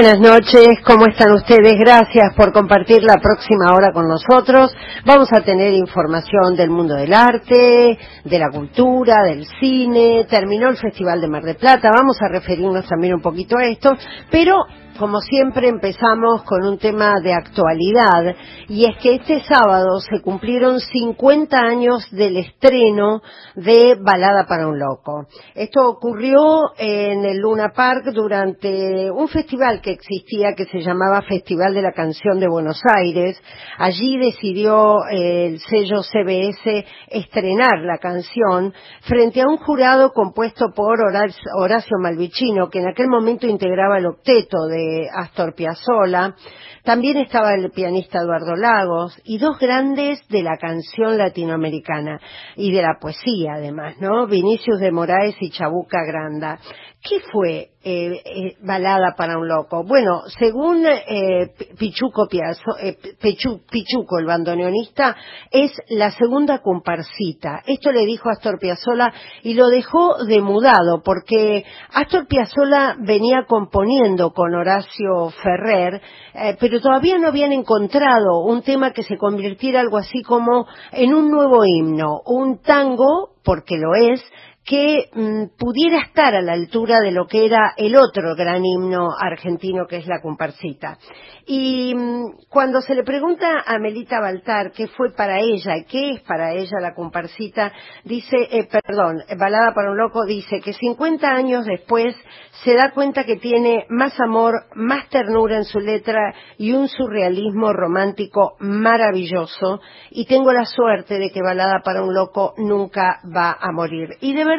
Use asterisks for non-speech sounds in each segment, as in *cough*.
Buenas noches, ¿cómo están ustedes? Gracias por compartir la próxima hora con nosotros. Vamos a tener información del mundo del arte, de la cultura, del cine. Terminó el Festival de Mar del Plata, vamos a referirnos también un poquito a esto, pero como siempre empezamos con un tema de actualidad y es que este sábado se cumplieron 50 años del estreno de Balada para un Loco. Esto ocurrió en el Luna Park durante un festival que existía que se llamaba Festival de la Canción de Buenos Aires. Allí decidió eh, el sello CBS estrenar la canción frente a un jurado compuesto por Horacio Malvicino, que en aquel momento integraba el octeto de Astor Piazzolla, también estaba el pianista Eduardo Lagos y dos grandes de la canción latinoamericana y de la poesía además, ¿no? Vinicius de Moraes y Chabuca Granda. ¿Qué fue eh, eh, Balada para un Loco? Bueno, según eh, Pichuco, Piazzo, Pichuco, el bandoneonista, es la segunda comparsita. Esto le dijo Astor Piazzolla y lo dejó demudado porque Astor Piazzolla venía componiendo con Horacio Ferrer, pero todavía no habían encontrado un tema que se convirtiera algo así como en un nuevo himno, un tango, porque lo es, que mm, pudiera estar a la altura de lo que era el otro gran himno argentino que es la comparsita. Y mm, cuando se le pregunta a Melita Baltar qué fue para ella, qué es para ella la comparsita, dice, eh, perdón, Balada para un Loco dice que 50 años después se da cuenta que tiene más amor, más ternura en su letra y un surrealismo romántico maravilloso y tengo la suerte de que Balada para un Loco nunca va a morir. Y de verdad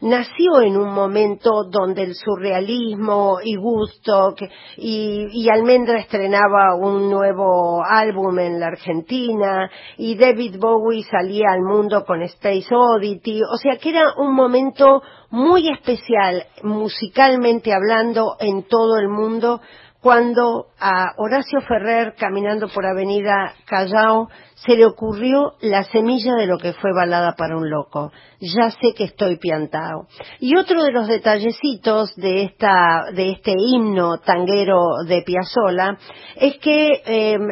nació en un momento donde el surrealismo y gusto y, y Almendra estrenaba un nuevo álbum en la Argentina y David Bowie salía al mundo con Space Oddity, o sea que era un momento muy especial musicalmente hablando en todo el mundo cuando a Horacio Ferrer caminando por Avenida Callao se le ocurrió la semilla de lo que fue balada para un loco. Ya sé que estoy piantado. Y otro de los detallecitos de esta, de este himno tanguero de Piazzolla es que em,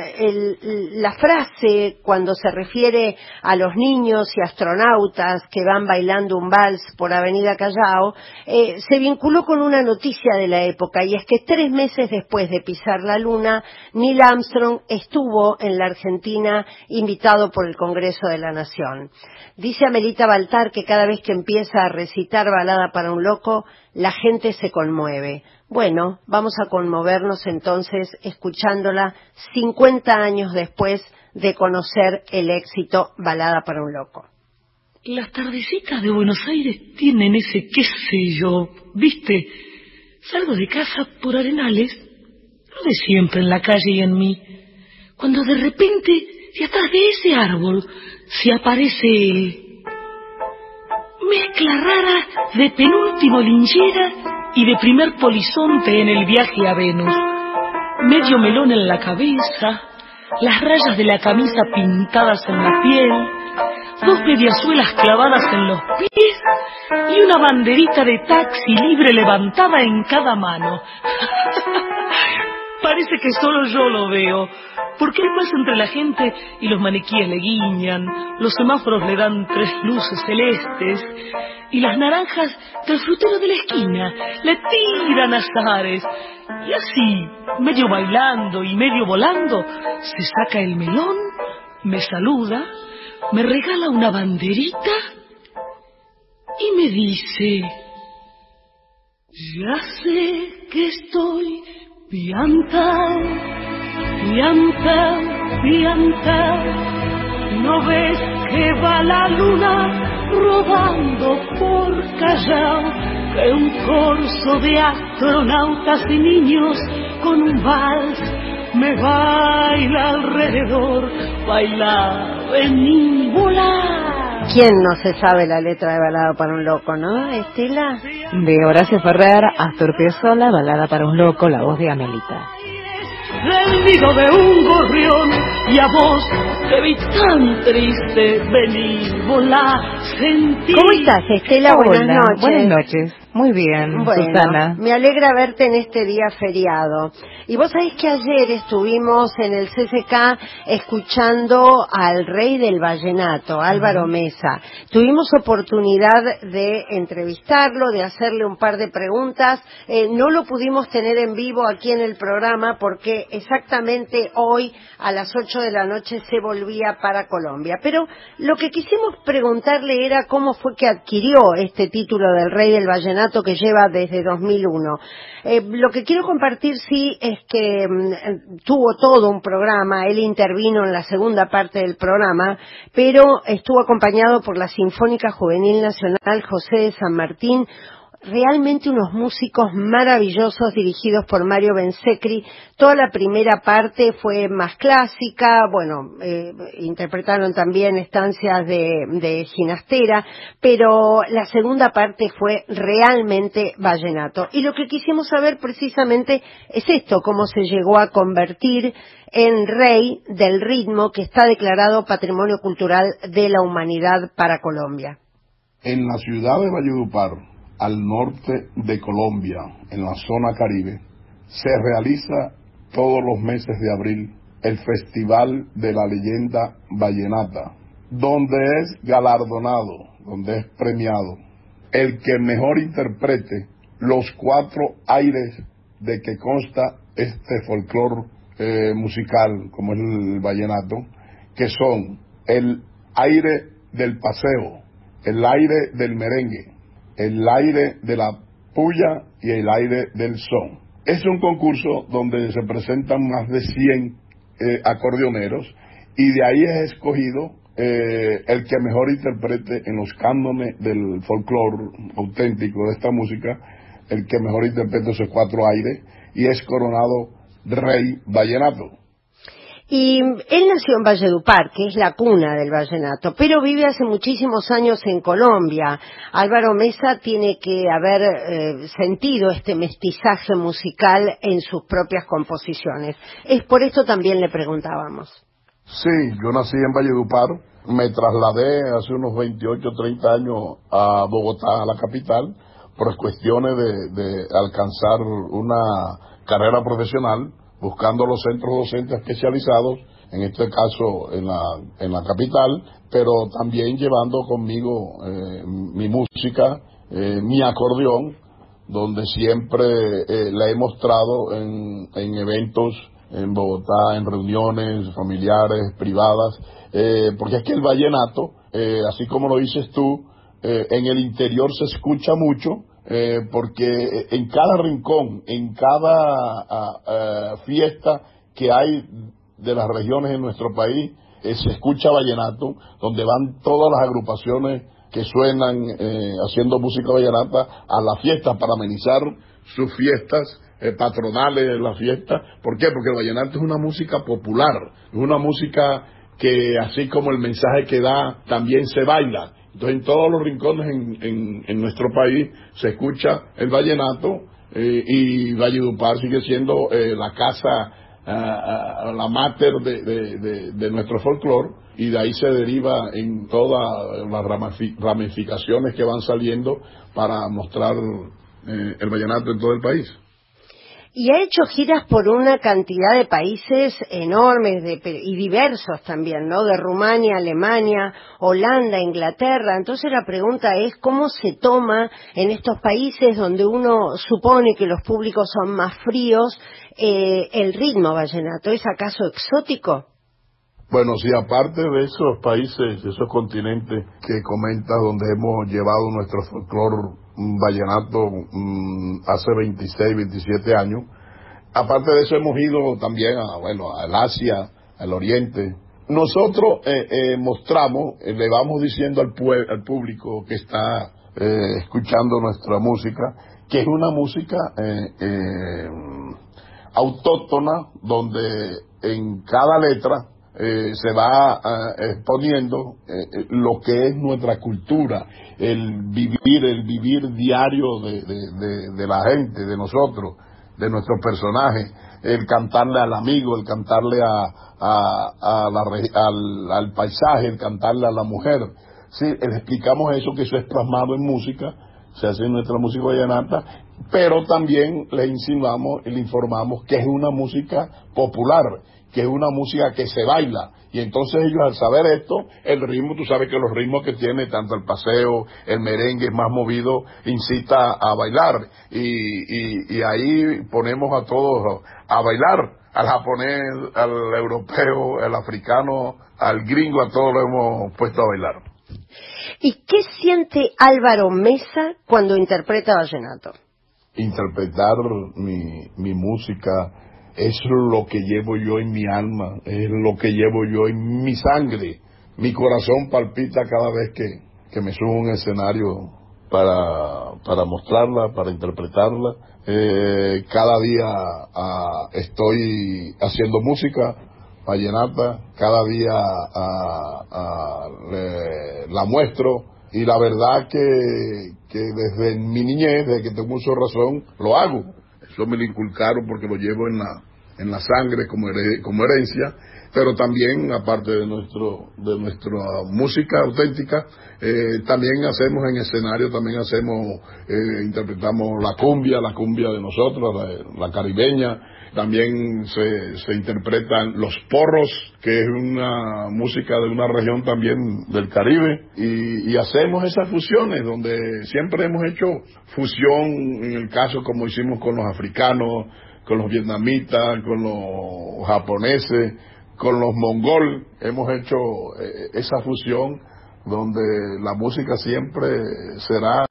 la frase cuando se refiere a los niños y astronautas que van bailando un vals por Avenida Callao, eh, se vinculó con una noticia de la época y es que tres meses después de pisar la luna, Neil Armstrong estuvo en la Argentina invitado por el Congreso de la Nación. Dice Amelita Baltar que cada vez que empieza a recitar balada para un loco, la gente se conmueve. Bueno, vamos a conmovernos entonces escuchándola 50 años después de conocer el éxito Balada para un loco. Las tardecitas de Buenos Aires tienen ese qué sé yo, viste, salgo de casa por Arenales, no de siempre en la calle y en mí, cuando de repente y atrás de ese árbol se aparece mezcla rara de penúltimo linchera y de primer polizonte en el viaje a Venus. Medio melón en la cabeza, las rayas de la camisa pintadas en la piel, dos mediasuelas clavadas en los pies y una banderita de taxi libre levantada en cada mano. *laughs* Parece que solo yo lo veo, porque hay más entre la gente y los maniquíes le guiñan, los semáforos le dan tres luces celestes. Y las naranjas del frutero de la esquina le tiran azares. Y así, medio bailando y medio volando, se saca el melón, me saluda, me regala una banderita y me dice, ya sé que estoy Pianta, pianta, pianta, ¿no ves que va la luna rodando por Callao? Que un corso de astronautas y niños con un vals me baila alrededor, baila, vení, volar. ¿Quién no se sabe la letra de Balada para un Loco, no, Estela? De Horacio Ferrer, Astor Piazzolla, Balada para un Loco, la voz de Amelita. El nido de un gorrión y a vos te vi tan triste, vení, volá, ¿Cómo estás, Estela? buenas noches. Buenas noches. Muy bien, bueno, Susana. Me alegra verte en este día feriado. Y vos sabés que ayer estuvimos en el CCK escuchando al rey del vallenato, Álvaro Mesa. Tuvimos oportunidad de entrevistarlo, de hacerle un par de preguntas. Eh, no lo pudimos tener en vivo aquí en el programa porque exactamente hoy a las 8 de la noche se volvía para Colombia. Pero lo que quisimos preguntarle era cómo fue que adquirió este título del rey del vallenato que lleva desde 2001. Eh, lo que quiero compartir sí es que mm, tuvo todo un programa, él intervino en la segunda parte del programa, pero estuvo acompañado por la Sinfónica Juvenil Nacional José de San Martín, realmente unos músicos maravillosos dirigidos por Mario Bensecri. Toda la primera parte fue más clásica, bueno, eh, interpretaron también estancias de, de ginastera, pero la segunda parte fue realmente vallenato. Y lo que quisimos saber precisamente es esto, cómo se llegó a convertir en rey del ritmo que está declarado Patrimonio Cultural de la Humanidad para Colombia. En la ciudad de Valledupar, al norte de Colombia, en la zona caribe, se realiza todos los meses de abril el Festival de la Leyenda Vallenata, donde es galardonado, donde es premiado el que mejor interprete los cuatro aires de que consta este folclor eh, musical, como es el vallenato, que son el aire del paseo, el aire del merengue, el aire de la puya y el aire del son. Es un concurso donde se presentan más de 100 eh, acordeoneros y de ahí es escogido eh, el que mejor interprete en los cánones del folclore auténtico de esta música, el que mejor interprete esos cuatro aires y es coronado rey vallenato. Y él nació en Valledupar, que es la cuna del vallenato, pero vive hace muchísimos años en Colombia. Álvaro Mesa tiene que haber eh, sentido este mestizaje musical en sus propias composiciones. Es por esto también le preguntábamos. Sí, yo nací en Valledupar, me trasladé hace unos 28, 30 años a Bogotá, a la capital, por cuestiones de, de alcanzar una carrera profesional buscando los centros docentes especializados, en este caso en la, en la capital, pero también llevando conmigo eh, mi música, eh, mi acordeón, donde siempre eh, la he mostrado en, en, eventos en Bogotá, en reuniones familiares, privadas, porque es que el vallenato, así como lo dices tú, en el interior se escucha mucho, eh, porque en cada rincón, en cada fiesta que hay de las regiones en nuestro país, eh, se escucha vallenato, donde van todas las agrupaciones que suenan eh, haciendo música vallenata a la fiesta para amenizar sus fiestas patronales, la fiesta. ¿Por qué? Porque el vallenato es una música popular, es una música que así como el mensaje que da, también se baila. Entonces, en todos los rincones en, nuestro país se escucha el vallenato eh, y Valledupar sigue siendo eh, la casa, ah, ah, la mater de, nuestro folclore y de ahí se deriva en todas las ramificaciones que van saliendo para mostrar eh, el vallenato en todo el país y ha hecho giras por una cantidad de países enormes y diversos también, ¿no? De Rumania, Alemania, Holanda, Inglaterra. Entonces la pregunta es cómo se toma en estos países donde uno supone que los públicos son más fríos eh, el ritmo vallenato. ¿Es acaso exótico? Bueno, sí, aparte de esos países, esos continentes que comentas donde hemos llevado nuestro folclore vallenato mm, hace 26, 27 años. Aparte de eso hemos ido también a, bueno, al Asia, al Oriente. Nosotros eh, eh, mostramos, eh, le vamos diciendo al, al público que está escuchando nuestra música, que es una música autóctona donde en cada letra eh, se va eh, exponiendo eh, lo que es nuestra cultura, el vivir, el vivir diario de, la gente, de nosotros, de nuestros personajes, el cantarle al amigo, el cantarle a, al, paisaje, el cantarle a la mujer. sí, le explicamos eso, que eso es plasmado en música, se hace en nuestra música vallenata, pero también le insinuamos y le informamos que es una música popular, que es una música que se baila. Y entonces ellos al saber esto, el ritmo, tú sabes que los ritmos que tiene tanto el paseo, el merengue más movido, incita a bailar. Y, y ahí ponemos a todos a bailar, al japonés, al europeo, al africano, al gringo, a todos lo hemos puesto a bailar. ¿Y qué siente Álvaro Mesa cuando interpreta vallenato? Interpretar mi, mi música es lo que llevo yo en mi alma, es lo que llevo yo en mi sangre. Mi corazón palpita cada vez que, que me subo a un escenario para, para mostrarla, para interpretarla. Eh, cada día ah, estoy haciendo música vallenata, cada día ah, ah, la muestro y la verdad que, que desde mi niñez, desde que tengo mucha razón, lo hago. Eso me lo inculcaron porque lo llevo en la, en la sangre como, herencia, pero también, aparte de, nuestro, de nuestra música auténtica, eh, también hacemos en escenario, también hacemos, eh, interpretamos la cumbia, la cumbia de nosotros, la, caribeña, también se, se, interpretan los porros, que es una música de una región también del Caribe, y, hacemos esas fusiones, donde siempre hemos hecho fusión, en el caso como hicimos con los africanos, con los vietnamitas, con los japoneses, con los mongol, hemos hecho eh, esa fusión donde la música siempre será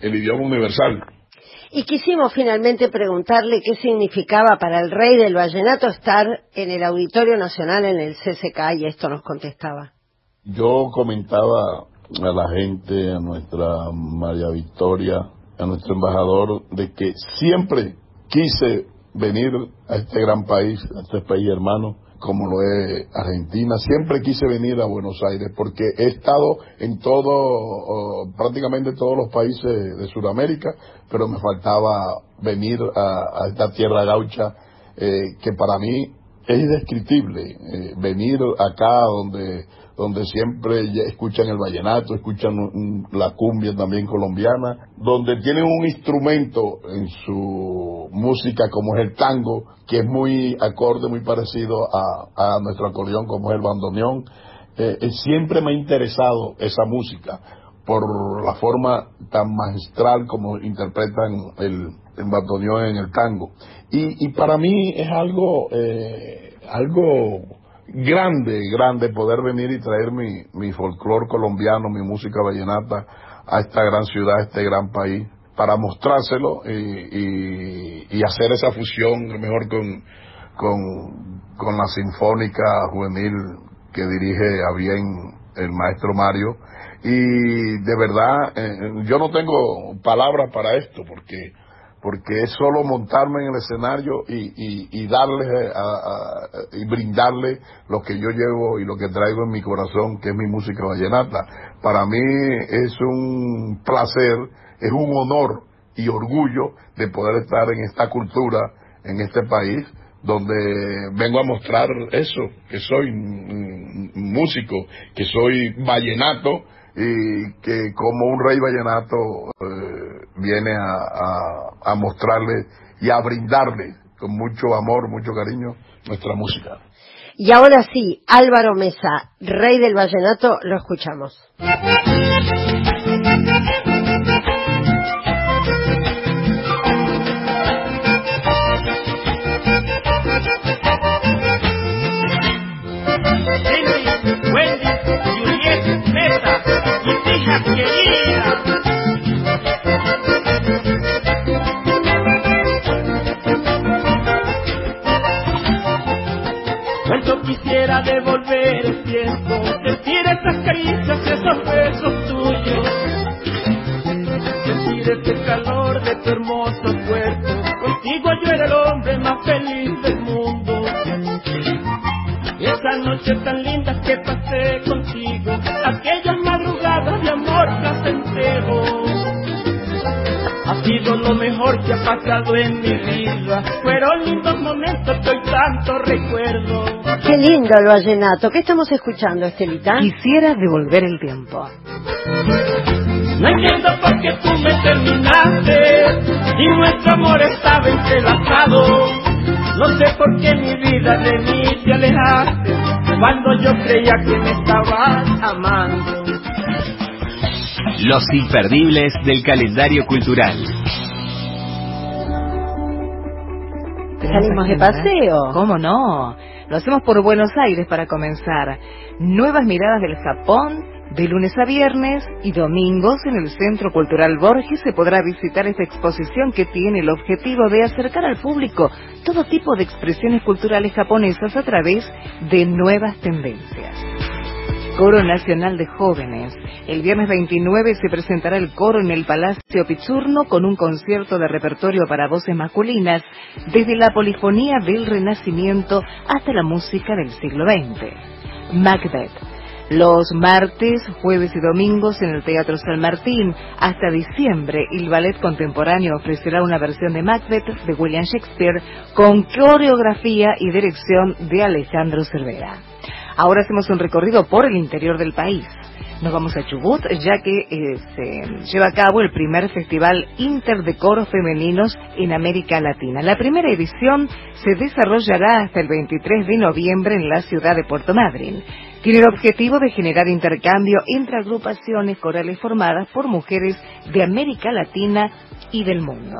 el idioma universal. Y quisimos finalmente preguntarle qué significaba para el rey del vallenato estar en el Auditorio Nacional en el CCK y esto nos contestaba. Yo comentaba a la gente, a nuestra María Victoria, a nuestro embajador, de que siempre quise venir a este gran país, a este país hermano, como lo es Argentina. Siempre quise venir a Buenos Aires porque he estado en todo, prácticamente todos los países de Sudamérica, pero me faltaba venir a, esta tierra gaucha eh, que para mí es indescriptible. Eh, venir acá donde donde siempre escuchan el vallenato, escuchan la cumbia también colombiana, donde tienen un instrumento en su música como es el tango, que es muy acorde, muy parecido a, nuestro acordeón como es el bandoneón. Eh, eh, siempre me ha interesado esa música por la forma tan magistral como interpretan el, el bandoneón en el tango. Y, para mí es algo, eh, algo grande, grande poder venir y traer mi, mi folclore colombiano, mi música vallenata a esta gran ciudad, a este gran país, para mostrárselo y, y, hacer esa fusión, mejor con, con, con la Sinfónica Juvenil que dirige a bien el maestro Mario. Y de verdad, eh, yo no tengo palabras para esto, porque porque es solo montarme en el escenario y, y, darle y brindarle lo que yo llevo y lo que traigo en mi corazón, que es mi música vallenata. Para mí es un placer, es un honor y orgullo de poder estar en esta cultura, en este país, donde vengo a mostrar eso, que soy músico, que soy vallenato y que como un rey vallenato eh, viene a, a, mostrarle y a brindarle con mucho amor, mucho cariño nuestra música. Y ahora sí, Álvaro Mesa, rey del vallenato, lo escuchamos. Devolver el tiempo, sentir esas caricias, esos besos tuyos, sentir ese calor de tu hermoso cuerpo, contigo yo era el hombre más feliz del mundo. Y esa noche tan linda que pasé contigo, aquellas de amor placentero, así sido lo mejor que ha pasado en mi vida. Fueron lindos momentos que hoy tanto recuerdo. Qué lindo el vallenato. ¿Qué estamos escuchando, Estelita? Quisiera devolver el tiempo. No entiendo por qué tú me terminaste y nuestro amor estaba entrelazado. No sé por qué mi vida de mí te alejaste cuando yo creía que me estabas amando. Los imperdibles del calendario cultural. Salimos de paseo. ¿Cómo no? Lo hacemos por Buenos Aires para comenzar. Nuevas miradas del Japón, de lunes a viernes y domingos en el Centro Cultural Borges se podrá visitar esta exposición que tiene el objetivo de acercar al público todo tipo de expresiones culturales japonesas a través de nuevas tendencias. Coro Nacional de Jóvenes. El viernes 29 se presentará el coro en el Palacio Pizzurno con un concierto de repertorio para voces masculinas, desde la polifonía del Renacimiento hasta la música del siglo XX. Macbeth los martes, jueves y domingos en el Teatro San Martín. Hasta diciembre, el ballet contemporáneo ofrecerá una versión de Macbeth de William Shakespeare con coreografía y dirección de Alejandro Cervera. Ahora hacemos un recorrido por el interior del país. Nos vamos a Chubut, ya que eh, se lleva a cabo el primer Festival Inter de Coros Femeninos en América Latina. La primera edición se desarrollará hasta el 23 de noviembre en la ciudad de Puerto Madryn. Tiene el objetivo de generar intercambio entre agrupaciones corales formadas por mujeres de América Latina y del mundo.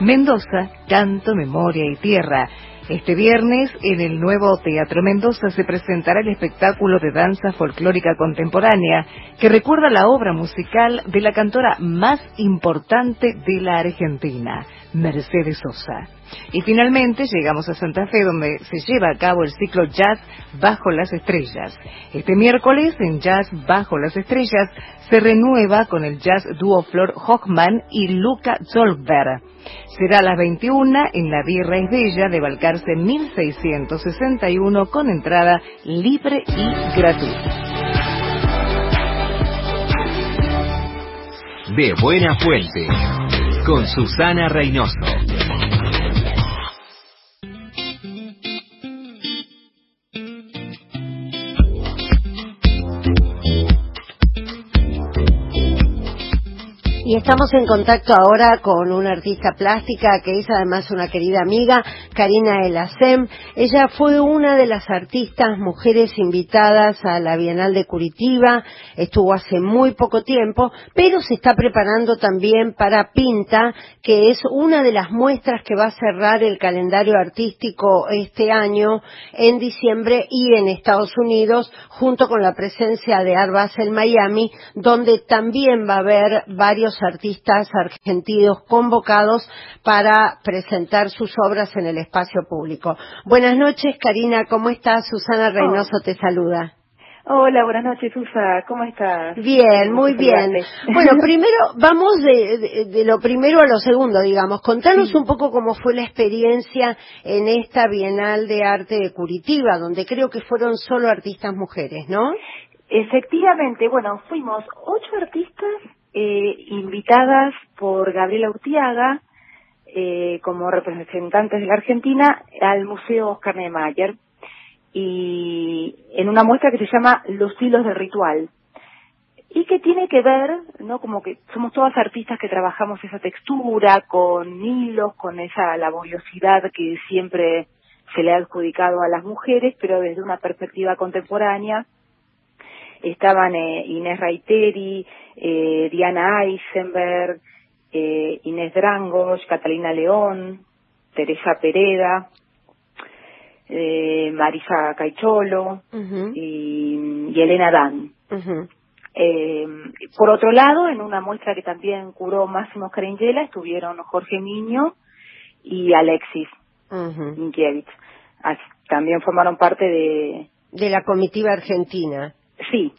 Mendoza, Canto, Memoria y Tierra. Este viernes, en el nuevo Teatro Mendoza, se presentará el espectáculo de danza folclórica contemporánea que recuerda la obra musical de la cantora más importante de la Argentina, Mercedes Sosa. Y finalmente llegamos a Santa Fe donde se lleva a cabo el ciclo Jazz Bajo las Estrellas. Este miércoles en Jazz Bajo las Estrellas se renueva con el jazz dúo Flor Hochman y Luca Zolberg. Será a las 21 en la Birra es Bella de Balcarce 1661 con entrada libre y gratuita. De Buena Fuente, con Susana Reynoso. Estamos en contacto ahora con una artista plástica que es además una querida amiga, Karina Elacem. Ella fue una de las artistas mujeres invitadas a la Bienal de Curitiba, estuvo hace muy poco tiempo, pero se está preparando también para Pinta, que es una de las muestras que va a cerrar el calendario artístico este año en diciembre y en Estados Unidos, junto con la presencia de Art Basel Miami, donde también va a haber varios artistas argentinos convocados para presentar sus obras en el espacio público. Buenas noches, Karina, ¿cómo estás? Susana Reynoso te saluda. Hola, buenas noches, Susa. ¿Cómo estás? Bien, muy bien. Bueno, *laughs* primero, vamos de, lo primero a lo segundo, digamos. Contanos un poco cómo fue la experiencia en esta Bienal de Arte de Curitiba, donde creo que fueron solo artistas mujeres, ¿no? Efectivamente, bueno, fuimos ocho artistas eh, invitadas por Gabriela Urtiaga eh, como representantes de la Argentina al Museo Oscar Niemeyer. Y en una muestra que se llama Los hilos del ritual. Y que tiene que ver, ¿no? Como que somos todas artistas que trabajamos esa textura con hilos, con esa laboriosidad que siempre se le ha adjudicado a las mujeres, pero desde una perspectiva contemporánea estaban eh, Inés Raiteri, eh, Diana Eisenberg, eh, Inés Drangos, Catalina León, Teresa Pereda, eh, Marisa Caicholo y, Elena Dan. eh, por otro lado, en una muestra que también curó Máximo Carengela, estuvieron Jorge Niño y Alexis uh También formaron parte de... De la comitiva argentina. Sí,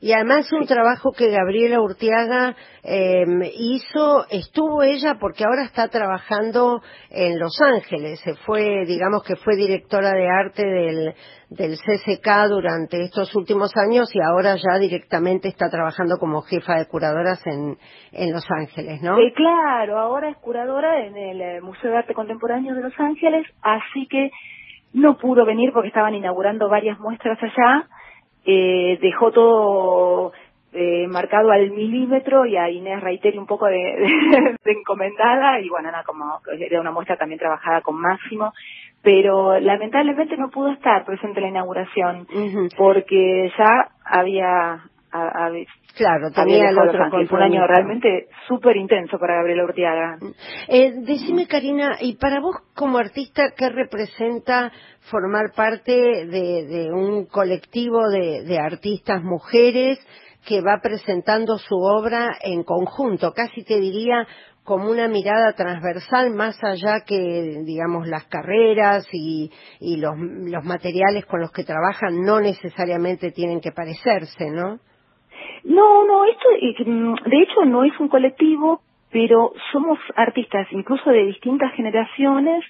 Y además un trabajo que Gabriela Urtiaga eh, hizo, estuvo ella porque ahora está trabajando en Los Ángeles, se fue, digamos que fue directora de arte del, del CCK durante estos últimos años y ahora ya directamente está trabajando como jefa de curadoras en, en Los Ángeles, ¿no? Eh, claro, ahora es curadora en el eh, Museo de Arte Contemporáneo de Los Ángeles, así que no pudo venir porque estaban inaugurando varias muestras allá eh, dejó todo eh, marcado al milímetro y a Inés Reiteri un poco de, *laughs* de, encomendada y bueno, nada, como era una muestra también trabajada con Máximo, pero lamentablemente no pudo estar presente en la inauguración porque ya había claro, tenía el otro Fue un año realmente súper intenso para Gabriela Urtiaga. Eh, decime, Karina, ¿y para vos como artista qué representa formar parte de, de un colectivo de, de artistas mujeres que va presentando su obra en conjunto? Casi te diría como una mirada transversal más allá que, digamos, las carreras y, y los, los materiales con los que trabajan no necesariamente tienen que parecerse, ¿no? No, no, esto mm, de hecho no es un colectivo, pero somos artistas incluso de distintas generaciones,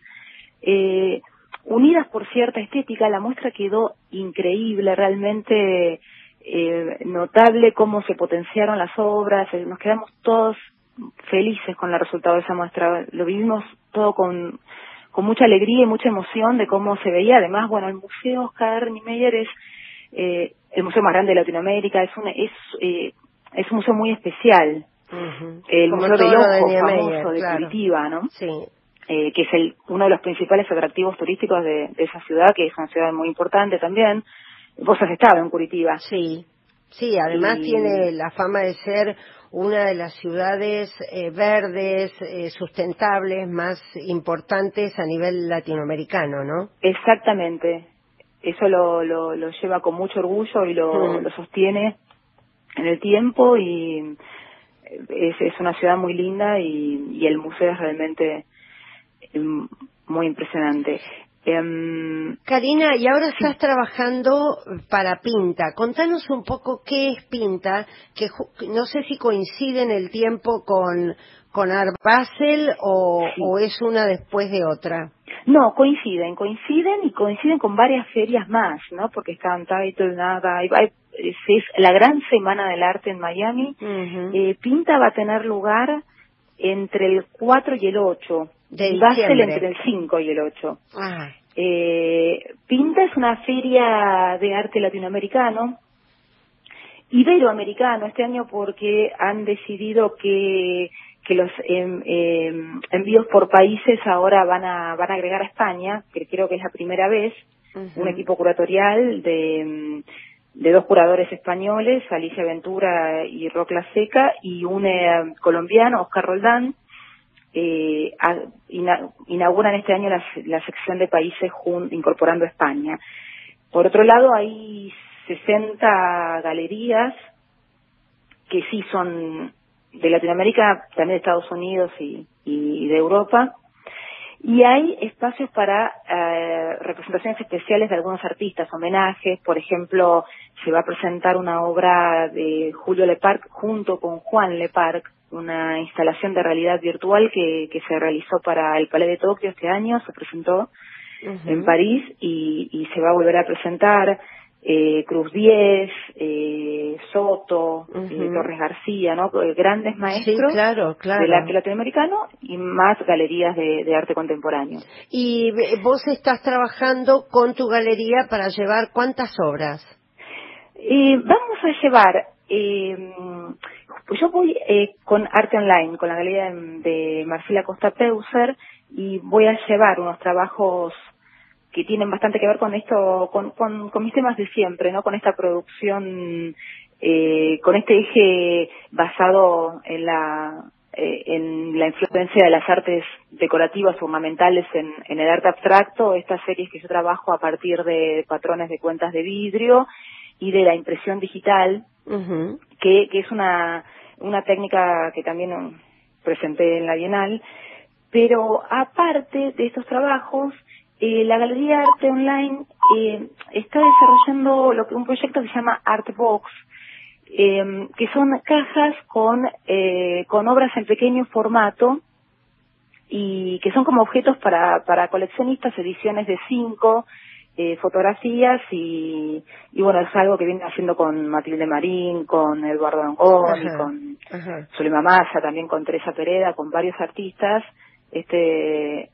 eh, unidas por cierta estética. La muestra quedó increíble, realmente eh, notable cómo se potenciaron las obras, eh, nos quedamos todos felices con el resultado de esa muestra, lo vivimos todo con, con mucha alegría y mucha emoción de cómo se veía. Además, bueno, el Museo Oscar Niemeyer es eh, el museo más grande de Latinoamérica, es un, es, eh, es un museo muy especial. El Museo del Ojo, famoso de Curitiba, ¿no? Sí. Eh, que es el, uno de los principales atractivos turísticos de, de, esa ciudad, que es una ciudad muy importante también. Vos has estado en Curitiba. Sí, sí, además tiene la fama de ser una de las ciudades eh, verdes, eh, sustentables más importantes a nivel latinoamericano, ¿no? Exactamente, eso lo, lo, lo lleva con mucho orgullo y lo, lo sostiene en el tiempo y es, es una ciudad muy linda y, y el museo es realmente em, muy impresionante. Um, Karina, y ahora estás trabajando para Pinta. Contanos un poco qué es Pinta, que no sé si coincide en el tiempo con, con Art Basel o, o es una después de otra. No, coinciden, coinciden y coinciden con varias ferias más, ¿no? Porque están Title, Nada, es, la gran semana del arte en Miami. eh, Pinta va a tener lugar entre el 4 y el 8. De Basel entre el 5 y el 8. Ah. Eh, Pinta es una feria de arte latinoamericano, iberoamericano este año porque han decidido que que los eh, envíos por países ahora van a van a agregar a España, que creo que es la primera vez, un equipo curatorial de, em, de dos curadores españoles, Alicia Ventura y Rocla Seca, y un eh, colombiano, Oscar Roldán, eh, inauguran este año la, la sección de países incorporando a España. Por otro lado, hay 60 galerías que sí son de Latinoamérica, también de Estados Unidos y, y de Europa. Y hay espacios para eh, representaciones especiales de algunos artistas, homenajes. Por ejemplo, se va a presentar una obra de Julio Leparc junto con Juan Leparc, una instalación de realidad virtual que, que se realizó para el Palais de Tokio este año, se presentó en París y, y se va a volver a presentar eh, Cruz Diez, eh, Soto, eh, Torres García, ¿no? Eh, grandes maestros claro, claro. del arte latinoamericano y más galerías de, arte contemporáneo. Y vos estás trabajando con tu galería para llevar cuántas obras? vamos a llevar, pues yo voy con Arte Online, con la galería de, de Marcela Costa Peuser y voy a llevar unos trabajos que tienen bastante que ver con esto, con, con, con mis temas de siempre, ¿no? Con esta producción, eh, con este eje basado en la, eh, en la influencia de las artes decorativas ornamentales en, en el arte abstracto, estas series que yo trabajo a partir de patrones de cuentas de vidrio y de la impresión digital, que, que es una, una técnica que también presenté en la Bienal, pero aparte de estos trabajos, eh, la Galería Arte Online eh, está desarrollando lo que un proyecto que se llama Artbox, eh, que son cajas con, eh, con obras en pequeño formato y que son como objetos para, para coleccionistas, ediciones de cinco, eh, fotografías y, y bueno, es algo que viene haciendo con Matilde Marín, con Eduardo Angón, con Zulema Massa, también con Teresa Pereda, con varios artistas, este,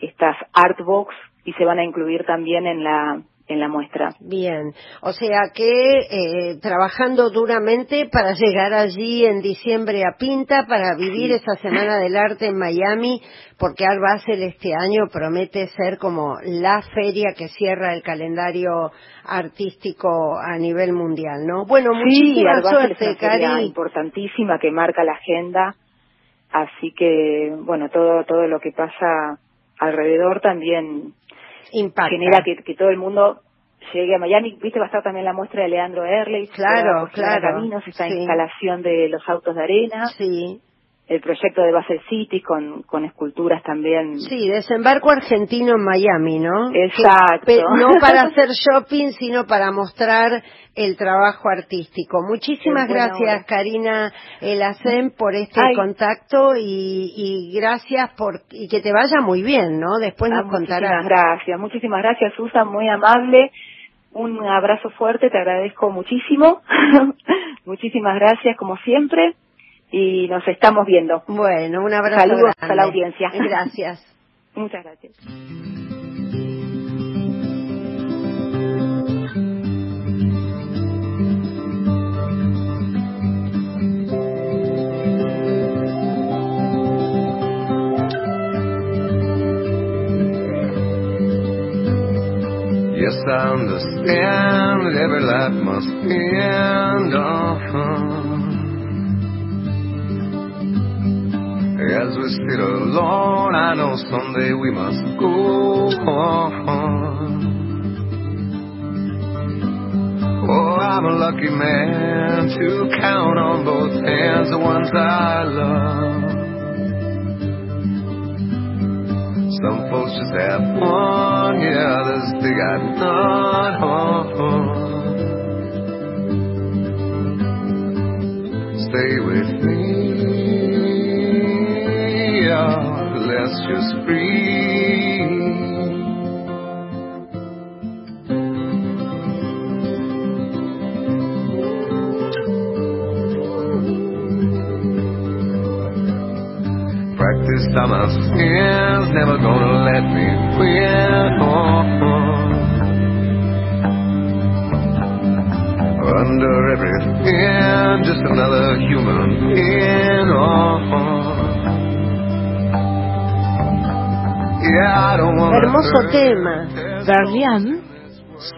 estas artbox y se van a incluir también en la en la muestra. Bien, o sea que eh, trabajando duramente para llegar allí en diciembre a Pinta, para vivir esa Semana del Arte en Miami, porque Art Basel este año promete ser como la feria que cierra el calendario artístico a nivel mundial, ¿no? Bueno, muchísima suerte, es una importantísima que marca la agenda, así que, bueno, todo, todo lo que pasa alrededor también genera que, todo el mundo llegue a Miami. Viste, va a estar también la muestra de Leandro Erley. Claro, claro. Caminos, esta instalación de los autos de arena. Sí. El proyecto de Basel City con, con esculturas también. Sí, desembarco argentino en Miami, ¿no? Exacto. no *laughs* para hacer shopping, sino para mostrar el trabajo artístico. Muchísimas gracias, Karina Elacen, por este contacto y, y, gracias por y que te vaya muy bien, ¿no? Después nos contarás. Muchísimas gracias, muchísimas gracias, Susan, muy amable. Un abrazo fuerte, te agradezco muchísimo. *laughs* muchísimas gracias, como siempre, y nos estamos viendo. Bueno, un abrazo. Saludos a la audiencia. Gracias. *laughs* Muchas gracias. Yes, I understand every life must end. As we sit alone, I know someday we must go on. Oh, I'm a lucky man to count on both hands the ones I love. Some folks just have one, yeah, others they got none. Stay with me just breathe. Practice on my skin's never gonna let me win. Under everything, just another human in. Oh. Hermoso tema. Darlian,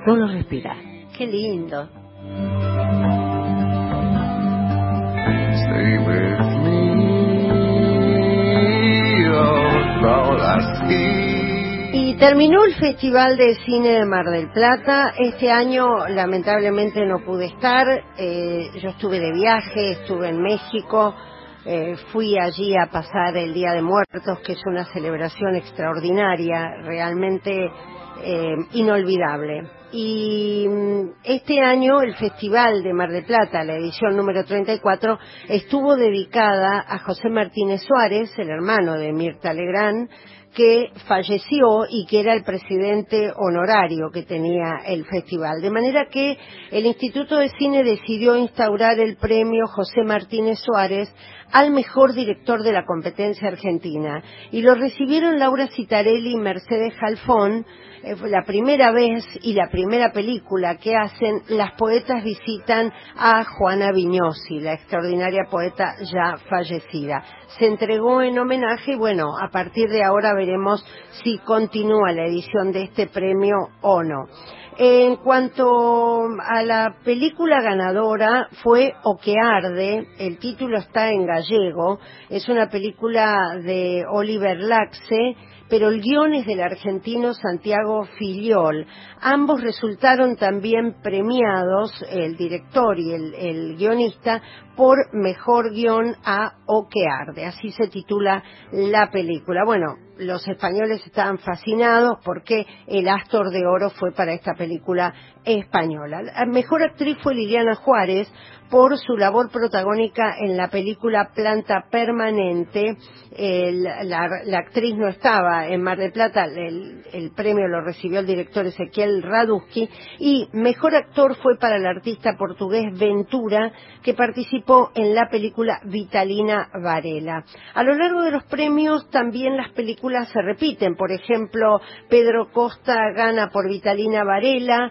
solo respirar. Qué lindo. Stay with me, oh, y terminó el Festival de Cine de Mar del Plata. Este año lamentablemente no pude estar. Eh, yo estuve de viaje, estuve en México eh, fui allí a pasar el Día de Muertos, que es una celebración extraordinaria, realmente eh, inolvidable. Y mm, este año el Festival de Mar del Plata, la edición número 34, estuvo dedicada a José Martínez Suárez, el hermano de Mirta Legrand, que falleció y que era el presidente honorario que tenía el festival. De manera que el Instituto de Cine decidió instaurar el premio José Martínez Suárez al mejor director de la competencia argentina. Y lo recibieron Laura Citarelli y Mercedes Jalfón, la primera vez y la primera película que hacen, las poetas visitan a Juana Viñosi, la extraordinaria poeta ya fallecida. Se entregó en homenaje y bueno, a partir de ahora veremos si continúa la edición de este premio o no. En cuanto a la película ganadora fue O que arde, el título está en gallego, es una película de Oliver Laxe, pero el guion es del argentino Santiago Filiol. Ambos resultaron también premiados, el director y el, guionista, por mejor guion a O. Así se titula la película. Bueno, los españoles estaban fascinados porque el Astor de Oro fue para esta película española. La mejor actriz fue Liliana Juárez por su labor protagónica en la película Planta Permanente. la, actriz no estaba en Mar del Plata, el, premio lo recibió el director Ezequiel Raduski y mejor actor fue para el artista portugués Ventura, que participó en la película Vitalina Varela. A lo largo de los premios también las películas se repiten, por ejemplo, Pedro Costa gana por Vitalina Varela,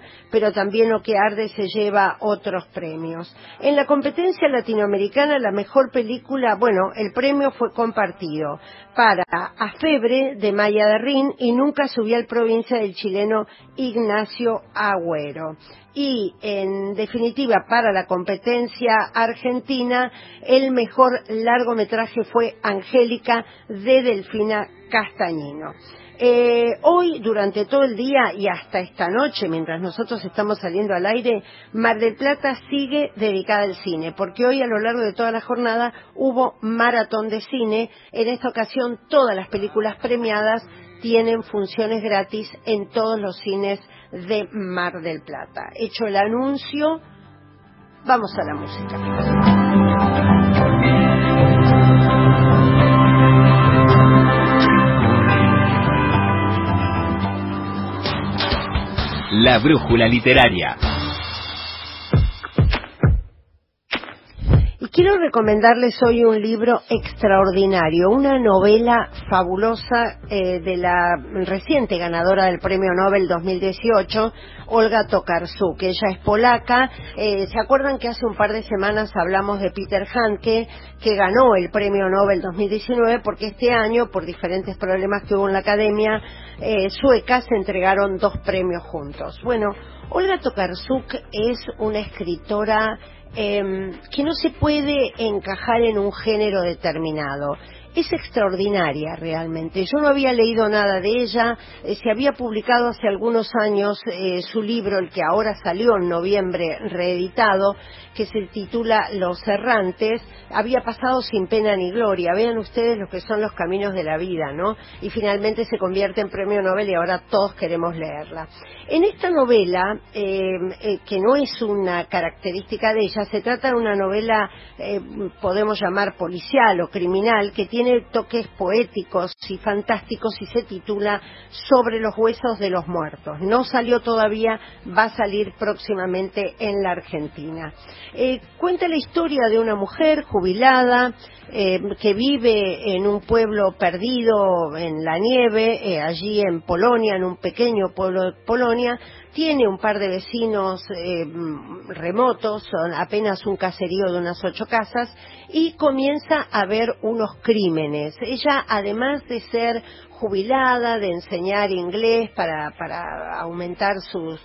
también Lo que arde se lleva otros premios. En la competencia latinoamericana, la mejor película, bueno, el premio fue compartido para A Febre de Maya de Rin y Nunca subí al provincia del chileno Ignacio Agüero. Y, en definitiva, para la competencia argentina, el mejor largometraje fue Angélica de Delfina Castañino. Eh, hoy, durante todo el día y hasta esta noche, mientras nosotros estamos saliendo al aire, Mar del Plata sigue dedicada al cine, porque hoy a lo largo de toda la jornada hubo maratón de cine. En esta ocasión, todas las películas premiadas tienen funciones gratis en todos los cines de Mar del Plata. Hecho el anuncio, vamos a la música. La Brújula Literaria. Quiero recomendarles hoy un libro extraordinario, una novela fabulosa eh, de la reciente ganadora del Premio Nobel 2018, Olga Tokarczuk. Ella es polaca. Eh, ¿Se acuerdan que hace un par de semanas hablamos de Peter Handke, que ganó el Premio Nobel 2019 porque este año, por diferentes problemas que hubo en la academia eh, sueca, se entregaron dos premios juntos? Bueno, Olga Tokarczuk es una escritora Em, que no se puede encajar en un género determinado es extraordinaria realmente. Yo no había leído nada de ella, eh, se había publicado hace algunos años eh, su libro, el que ahora salió en noviembre reeditado, que se titula Los errantes, había pasado sin pena ni gloria. Vean ustedes lo que son los caminos de la vida, ¿no? Y finalmente se convierte en premio Nobel y ahora todos queremos leerla. En esta novela, eh, que no es una característica de ella, se trata de una novela, podemos llamar policial o criminal, que tiene tiene toques poéticos y fantásticos y se titula Sobre los huesos de los muertos. No salió todavía, va a salir próximamente en la Argentina. Eh, cuenta la historia de una mujer jubilada eh, que vive en un pueblo perdido en la nieve, eh, allí en Polonia, en un pequeño pueblo de Polonia, tiene un par de vecinos eh, remotos, son apenas un caserío de unas ocho casas, y comienza a ver unos crímenes. Ella, además de ser jubilada, de enseñar inglés para, para aumentar sus,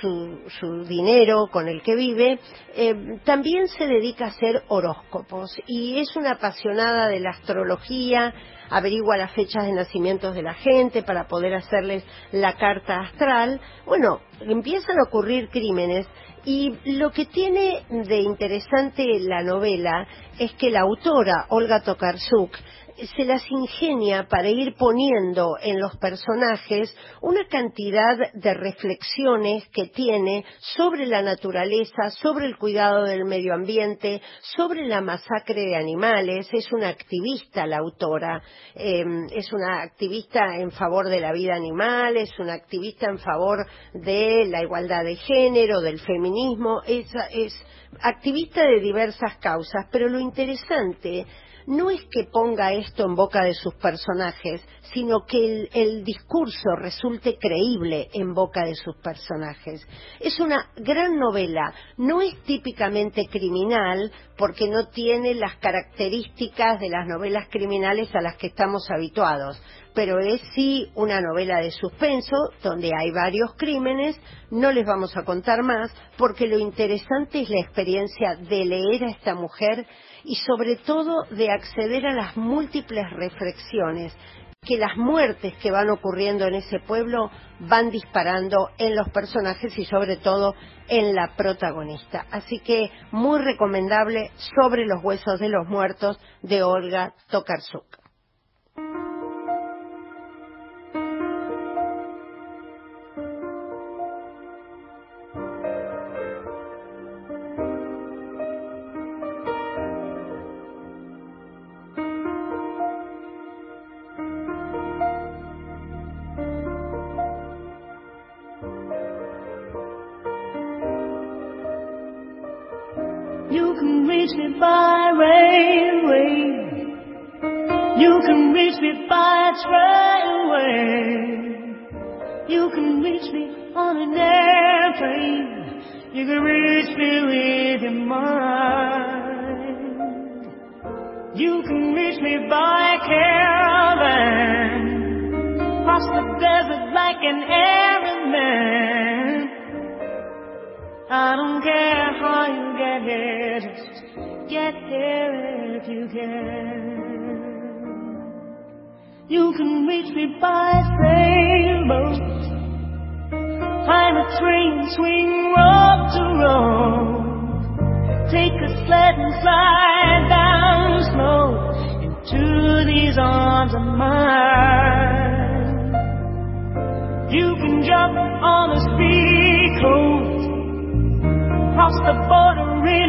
su, su, dinero con el que vive, eh, también se dedica a hacer horóscopos y es una apasionada de la astrología, averigua las fechas de nacimiento de la gente para poder hacerles la carta astral. Bueno, empiezan a ocurrir crímenes y lo que tiene de interesante la novela es que la autora, Olga Tokarczuk, se las ingenia para ir poniendo en los personajes una cantidad de reflexiones que tiene sobre la naturaleza, sobre el cuidado del medio ambiente, sobre la masacre de animales. Es una activista la autora, em, es una activista en favor de la vida animal, es una activista en favor de la igualdad de género, del feminismo, es, es activista de diversas causas, pero lo interesante no es que ponga esto en boca de sus personajes, sino que el, discurso resulte creíble en boca de sus personajes. Es una gran novela, no es típicamente criminal porque no tiene las características de las novelas criminales a las que estamos habituados, pero es sí una novela de suspenso donde hay varios crímenes, no les vamos a contar más porque lo interesante es la experiencia de leer a esta mujer y sobre todo de acceder a las múltiples reflexiones que las muertes que van ocurriendo en ese pueblo van disparando en los personajes y sobre todo en la protagonista. Así que muy recomendable sobre los huesos de los muertos de Olga Tokarczuk.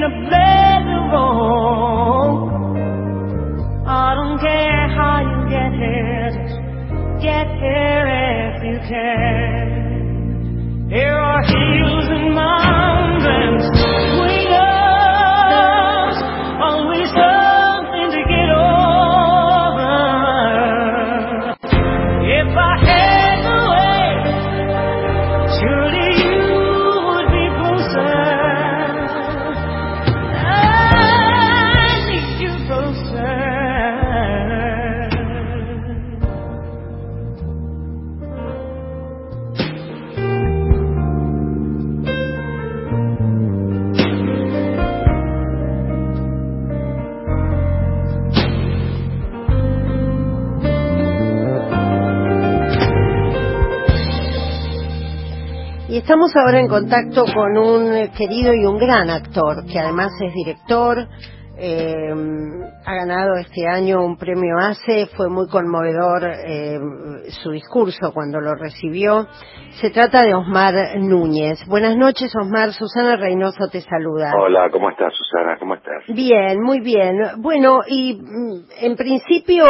A blaze estamos ahora en contacto con un eh, querido y un gran actor, que además es director, eh, ha ganado este año un premio ACE, fue muy conmovedor eh, su discurso cuando lo recibió. Se trata de Osmar Núñez. Buenas noches, Osmar. Susana Reynoso te saluda. Hola, ¿cómo estás, Susana? ¿Cómo estás? Bien, muy bien. Bueno, y mm, en principio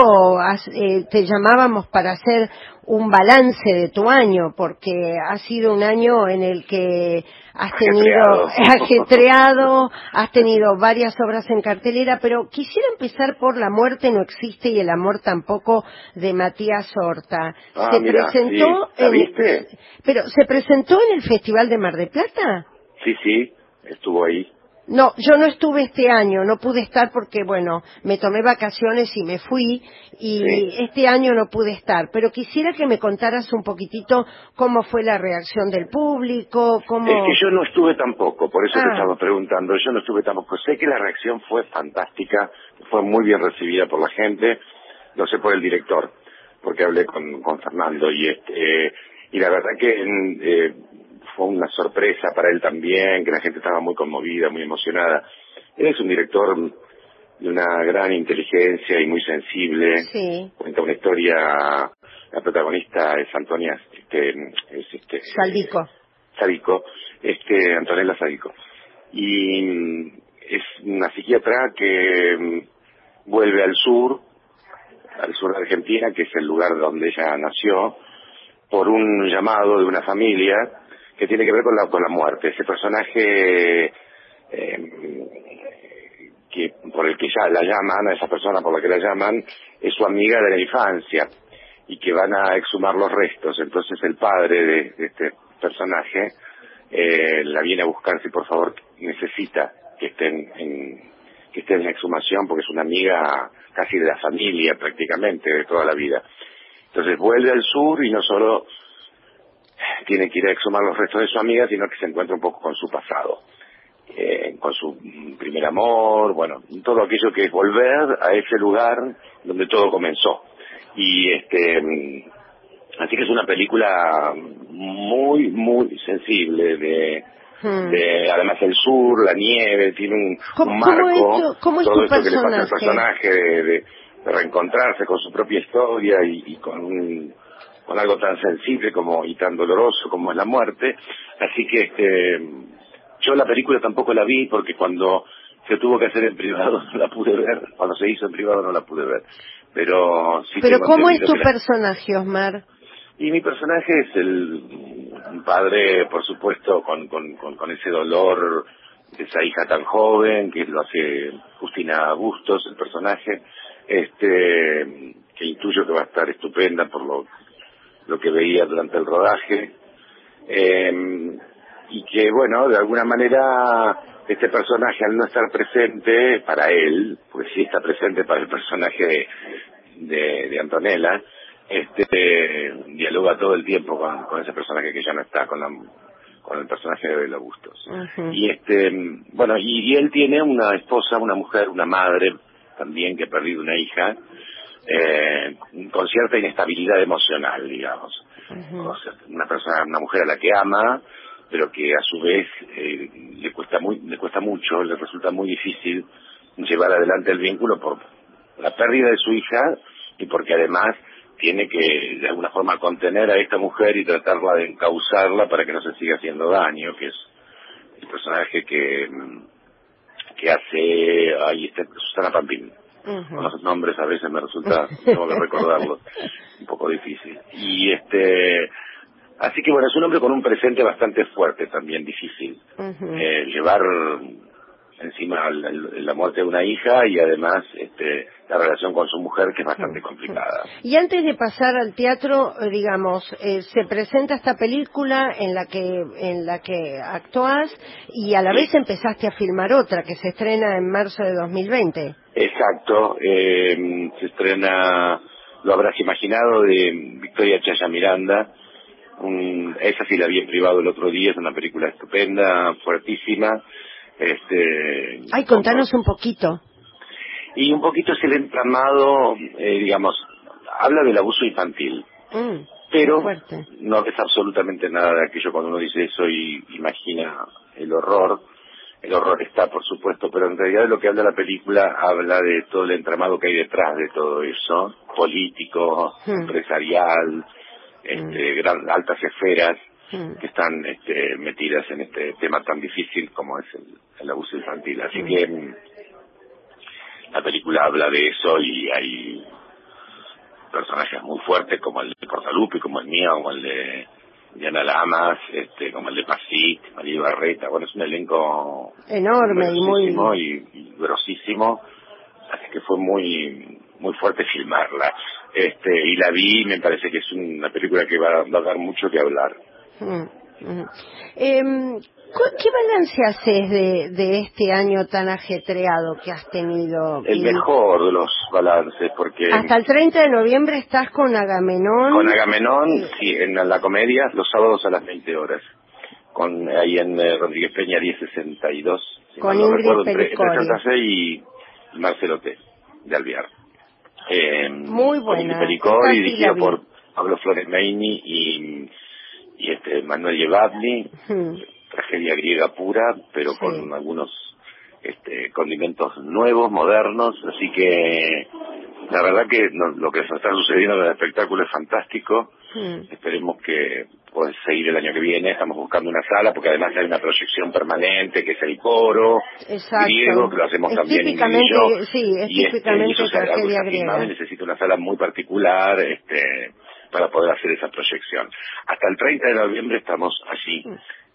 eh, te llamábamos para hacer un balance de tu año, porque ha sido un año en el que has tenido Ajetreado. has tenido varias obras en cartelera, pero quisiera empezar por La muerte no existe y el amor tampoco de Matías Horta. Ah, se mira, presentó sí. ¿La en viste? pero se presentó en el Festival de Mar de Plata? Sí, sí, estuvo ahí. No, yo no estuve este año, no pude estar porque, bueno, me tomé vacaciones y me fui y Sí. este año no pude estar. Pero quisiera que me contaras un poquitito cómo fue la reacción del público, cómo... Es que yo no estuve tampoco, por eso te Ah. estaba preguntando, yo no estuve tampoco. Sé que la reacción fue fantástica, fue muy bien recibida por la gente, lo sé por el director, porque hablé con, con Fernando y este y la verdad que mm, eh, fue una sorpresa para él también, que la gente estaba muy conmovida, muy emocionada. Él es un director de una gran inteligencia y muy sensible. Sí, Cuenta una historia, la protagonista es Antonia, este, es este, Saldico. Sadico, este, Antonella Sadico. Y es una psiquiatra que mm, vuelve al sur, al sur de Argentina, que es el lugar donde ella nació, por un llamado de una familia que tiene que ver con la, con la muerte. Ese personaje eh, que por el que ya la llaman, a esa persona por la que la llaman, es su amiga de la infancia y que van a exhumar los restos. Entonces el padre de, este personaje eh, la viene a buscar si por favor necesita que estén en que esté en la exhumación porque es una amiga casi de la familia prácticamente de toda la vida. Entonces vuelve al sur y no solo tiene que ir a exhumar los restos de su amiga, sino que se encuentra un poco con su pasado, eh, con su primer amor, bueno, todo aquello que es volver a ese lugar donde todo comenzó. Y este, mm, así que es una película muy, muy sensible de, Hmm. de además el sur, la nieve, tiene un, ¿Cómo- un cómo marco, es tu- cómo es todo esto que le pasa al personaje? personaje de, de- de reencontrarse con su propia historia y, y con un con algo tan sensible como y tan doloroso como es la muerte. Así que este yo la película tampoco la vi porque cuando se tuvo que hacer en privado *laughs* no la pude ver. Cuando se hizo en privado no la pude ver. Pero sí Pero ¿cómo es tu la- personaje, Osmar? y mi personaje es el un padre, por supuesto, con, con, con, con ese dolor esa hija tan joven, que lo hace Justina Bustos, el personaje, este que intuyo que va a estar estupenda por lo, lo que veía durante el rodaje. Eh, y que, bueno, de alguna manera este personaje al no estar presente para él, pues sí está presente para el personaje de, de, Antonella, este dialoga todo el tiempo con, ese personaje que ya no está, con la con el personaje de Belo Bustos. Y este, bueno, y, él tiene una esposa, una mujer, una madre también que ha perdido una hija, eh, con cierta inestabilidad emocional, digamos. una persona, una mujer a la que ama, pero que a su vez eh, le cuesta muy, le cuesta mucho, le resulta muy difícil llevar adelante el vínculo por la pérdida de su hija y porque además tiene que de alguna forma contener a esta mujer y tratarla de encauzarla para que no se siga haciendo daño, que es el personaje que que hace ahí está Susana Pampín. Con los nombres a veces me resulta, tengo que recordarlo, *laughs* un poco difícil. Y este Así que bueno, es un hombre con un presente bastante fuerte también, difícil. eh, llevar encima la, la, muerte de una hija y además este, la relación con su mujer que es bastante complicada. Y antes de pasar al teatro, eh, digamos, eh, se presenta esta película en la que en la que actúas y a la vez empezaste a filmar otra que se estrena en marzo de 2020. Exacto, eh, se estrena, lo habrás imaginado, de Victoria Chaya Miranda un, esa sí la vi en privado el otro día, es una película estupenda, fuertísima. Este, Ay, contanos un poquito. Y un poquito es el entramado, eh, digamos, habla del abuso infantil. Mm, pero no es absolutamente nada de aquello cuando uno dice eso y imagina el horror. El horror está, por supuesto, pero en realidad lo que habla la película habla de todo el entramado que hay detrás de todo eso, político, hmm. empresarial, este, mm. gran, altas esferas mm. que están este, metidas en este tema tan difícil como es el, abuso infantil. Así mm. que la película habla de eso y hay personajes muy fuertes como el de Portalupe, como el mío, como el de Diana Lamas, este, como el de Pasit, María Barreta, bueno, es un elenco enorme y muy y, y grosísimo, así que fue muy muy fuerte filmarla. Este, y la vi y me parece que es una película que va, a dar mucho que hablar. Mm, mm. Em, ¿Qué balance haces de, de este año tan ajetreado que has tenido? El mejor de los balances, porque... Hasta el 30 de noviembre estás con Agamenón. Con Agamenón, sí, en la comedia, los sábados a las 20 horas. Con, ahí en eh, Rodríguez Peña 1062. con Ingrid no entre, entre y Marcelo T. de Alviar eh, Muy buena. Pericor, y dirigido por Pablo Flores Meini y, y este Manuel Yevadny, tragedia griega pura, pero con algunos este, condimentos nuevos, modernos, así que la verdad que lo que está sucediendo en el espectáculo es fantástico. Esperemos que pueda seguir el año que viene. Estamos buscando una sala porque además hay una proyección permanente que es el coro griego, que lo hacemos también en Sí, es y este, típicamente y necesita una sala muy particular este, para poder hacer esa proyección. Hasta el 30 de noviembre estamos allí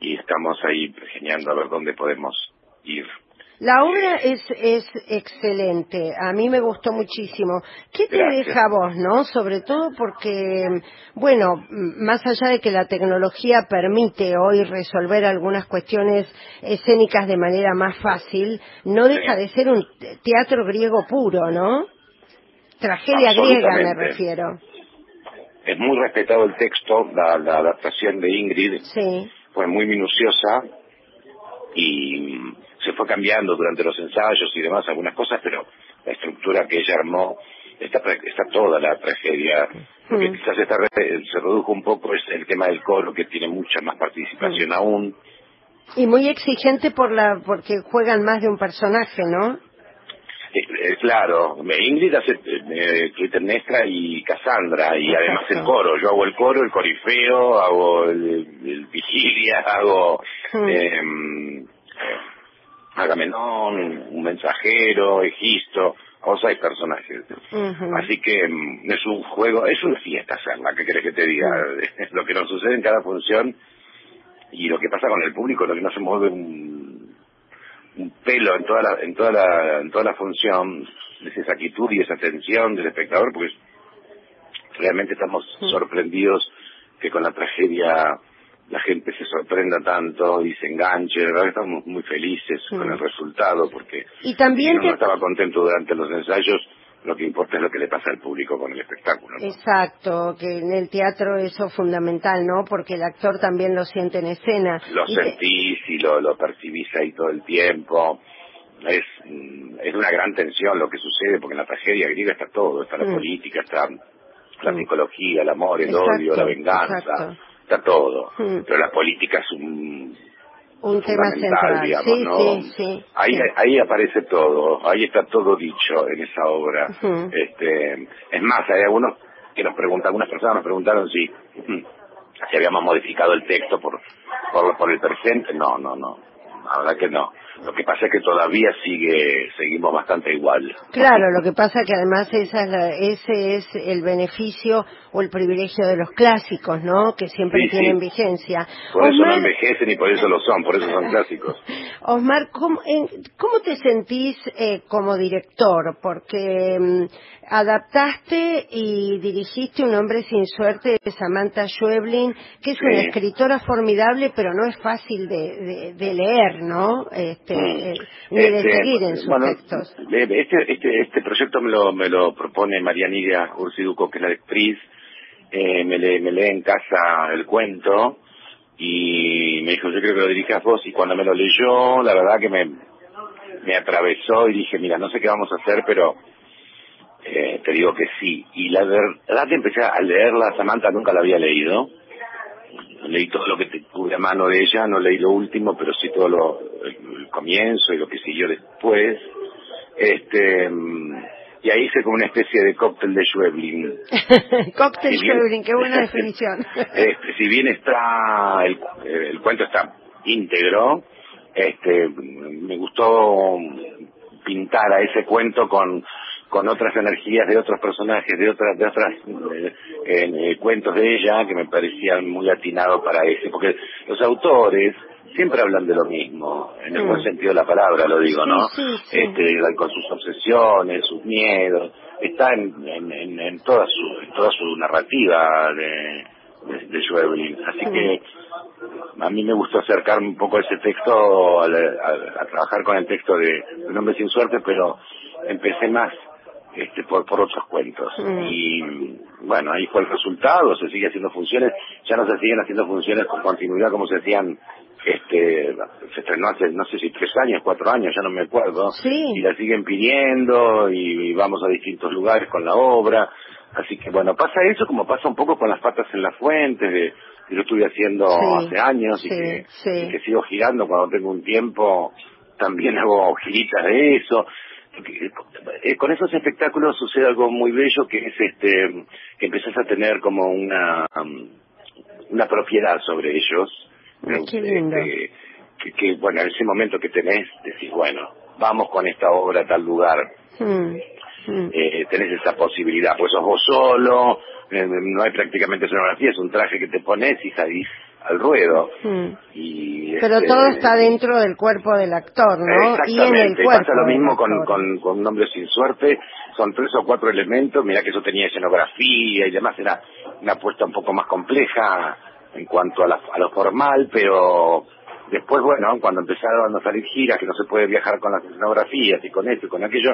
y estamos ahí geniando a ver dónde podemos ir. La obra es, es excelente, a mí me gustó muchísimo. ¿Qué te deja vos, no? Sobre todo porque, bueno, más allá de que la tecnología permite hoy resolver algunas cuestiones escénicas de manera más fácil, no deja de ser un teatro griego puro, ¿no? Tragedia griega me refiero. Es muy respetado el texto, la, la adaptación de Ingrid. Sí. Fue muy minuciosa y se fue cambiando durante los ensayos y demás algunas cosas, pero la estructura que ella armó está, está toda la tragedia. Lo que mm. quizás está, se redujo un poco es el tema del coro, que tiene mucha más participación mm. aún. Y muy exigente por la porque juegan más de un personaje, ¿no? Eh, eh, claro, Ingrid hace eh, Clitemnestra y Cassandra, y además el coro. Yo hago el coro, el corifeo, hago el, vigilia, *laughs* hago... Em, Agamenón, un mensajero, Egisto, o sea, hay personajes. Así que mm, es un juego, es una fiesta hacerla, ¿qué querés que te diga? *laughs* lo que nos sucede en cada función y lo que pasa con el público, lo que no se mueve un, un pelo en toda la, en toda la, en toda la función, esa exactitud y esa atención del espectador, porque realmente estamos sorprendidos que con la tragedia la gente se sorprenda tanto y se enganche, de verdad que estamos muy felices con el resultado porque Y también si te- no estaba contento durante los ensayos, lo que importa es lo que le pasa al público con el espectáculo. ¿no? Exacto, que en el teatro eso es fundamental, ¿no? Porque el actor también lo siente en escena. Lo Y te- sentís y lo, lo percibís ahí todo el tiempo. Es, es una gran tensión lo que sucede porque en la tragedia griega está todo, está la Mm. política, está la Mm. psicología, el amor, el Exacto, odio, la venganza, exacto. está todo. Mm. Pero la política es un un tema central. digamos, sí, ¿no? sí, sí. Ahí, ahí aparece todo, ahí está todo dicho en esa obra. Este, es más, hay algunos que nos preguntan, algunas personas nos preguntaron si, si habíamos modificado el texto por, por, por el presente. No, no, no, la verdad que no. Lo que pasa es que todavía sigue, seguimos bastante igual. Claro, lo que pasa que además esa es la- ese es el beneficio o el privilegio de los clásicos, ¿no? Que siempre Sí, sí. tienen vigencia. Por eso no Osmar, envejecen y por eso lo son, por eso son clásicos. *laughs* Osmar, ¿cómo, en- cómo te sentís eh, como director? Porque mm, adaptaste y dirigiste Un hombre sin suerte de Samantha Schweblin, que es una Sí. escritora formidable, pero no es fácil de, de- de leer, ¿no? Este, eh, ni de Este, seguir en sus bueno, textos. eh, Este, este, este proyecto me lo, me lo propone María Nidia Ursiduco, que es la actriz. Eh, me, lee, me lee en casa el cuento y me dijo, yo creo que lo dirijas vos. Y cuando me lo leyó, la verdad que me, me atravesó y dije, mira, no sé qué vamos a hacer, pero eh, te digo que sí. Y la verdad que empecé a leerla, Samantha nunca la había leído. Leí todo lo que tuve a mano de ella, no leí lo último, pero sí todo lo, el, el comienzo y lo que siguió después. Este, y ahí hice como una especie de cóctel de Schweblin. *laughs* Cocktail Si bien- Schweblin, qué buena *laughs* definición. Este, si bien está, el, el cuento está íntegro, este, me gustó pintar a ese cuento con, con otras energías de otros personajes, de otras, de otras eh, eh, cuentos de ella que me parecían muy atinados para ese, porque los autores siempre hablan de lo mismo, en el Mm. buen sentido de la palabra lo digo, ¿no? Sí, sí, sí. Este, con sus obsesiones, sus miedos, está en, en, en, en toda su, en toda su narrativa de, de, de. Así Mm. que a mí me gustó acercarme un poco a ese texto, a, a trabajar con el texto de Un hombre sin suerte, pero empecé más este, por, por otros cuentos. Mm. Y bueno, ahí fue el resultado, se sigue haciendo funciones, ya no se siguen haciendo funciones con continuidad como se hacían, este, se estrenó hace, no sé si tres años, cuatro años, ya no me acuerdo. Sí. Y la siguen pidiendo y, y vamos a distintos lugares con la obra. Así que bueno, pasa eso como pasa un poco con las patas en las fuentes, de, que yo estuve haciendo Sí, hace años y, que, y que sigo girando cuando tengo un tiempo, también hago giritas de eso. Eh, Con esos espectáculos sucede algo muy bello que es este que empezás a tener como una um, una propiedad sobre ellos. Ay, qué lindo. Este, que, que, bueno, en ese momento que tenés, decís, bueno, vamos con esta obra a tal lugar, Mm, mm. eh, tenés esa posibilidad, pues sos vos solo, eh, no hay prácticamente escenografía, es un traje que te pones y salís al ruedo. Mm. Y, Pero este, todo está dentro del cuerpo del actor, ¿no? Y en el cuerpo. pasa lo mismo con, con, con un hombre sin suerte, son tres o cuatro elementos, mira que eso tenía escenografía y demás, era una apuesta un poco más compleja en cuanto a, la- a lo formal, pero después, bueno, cuando empezaron a salir giras, que no se puede viajar con las escenografías y con esto y con aquello,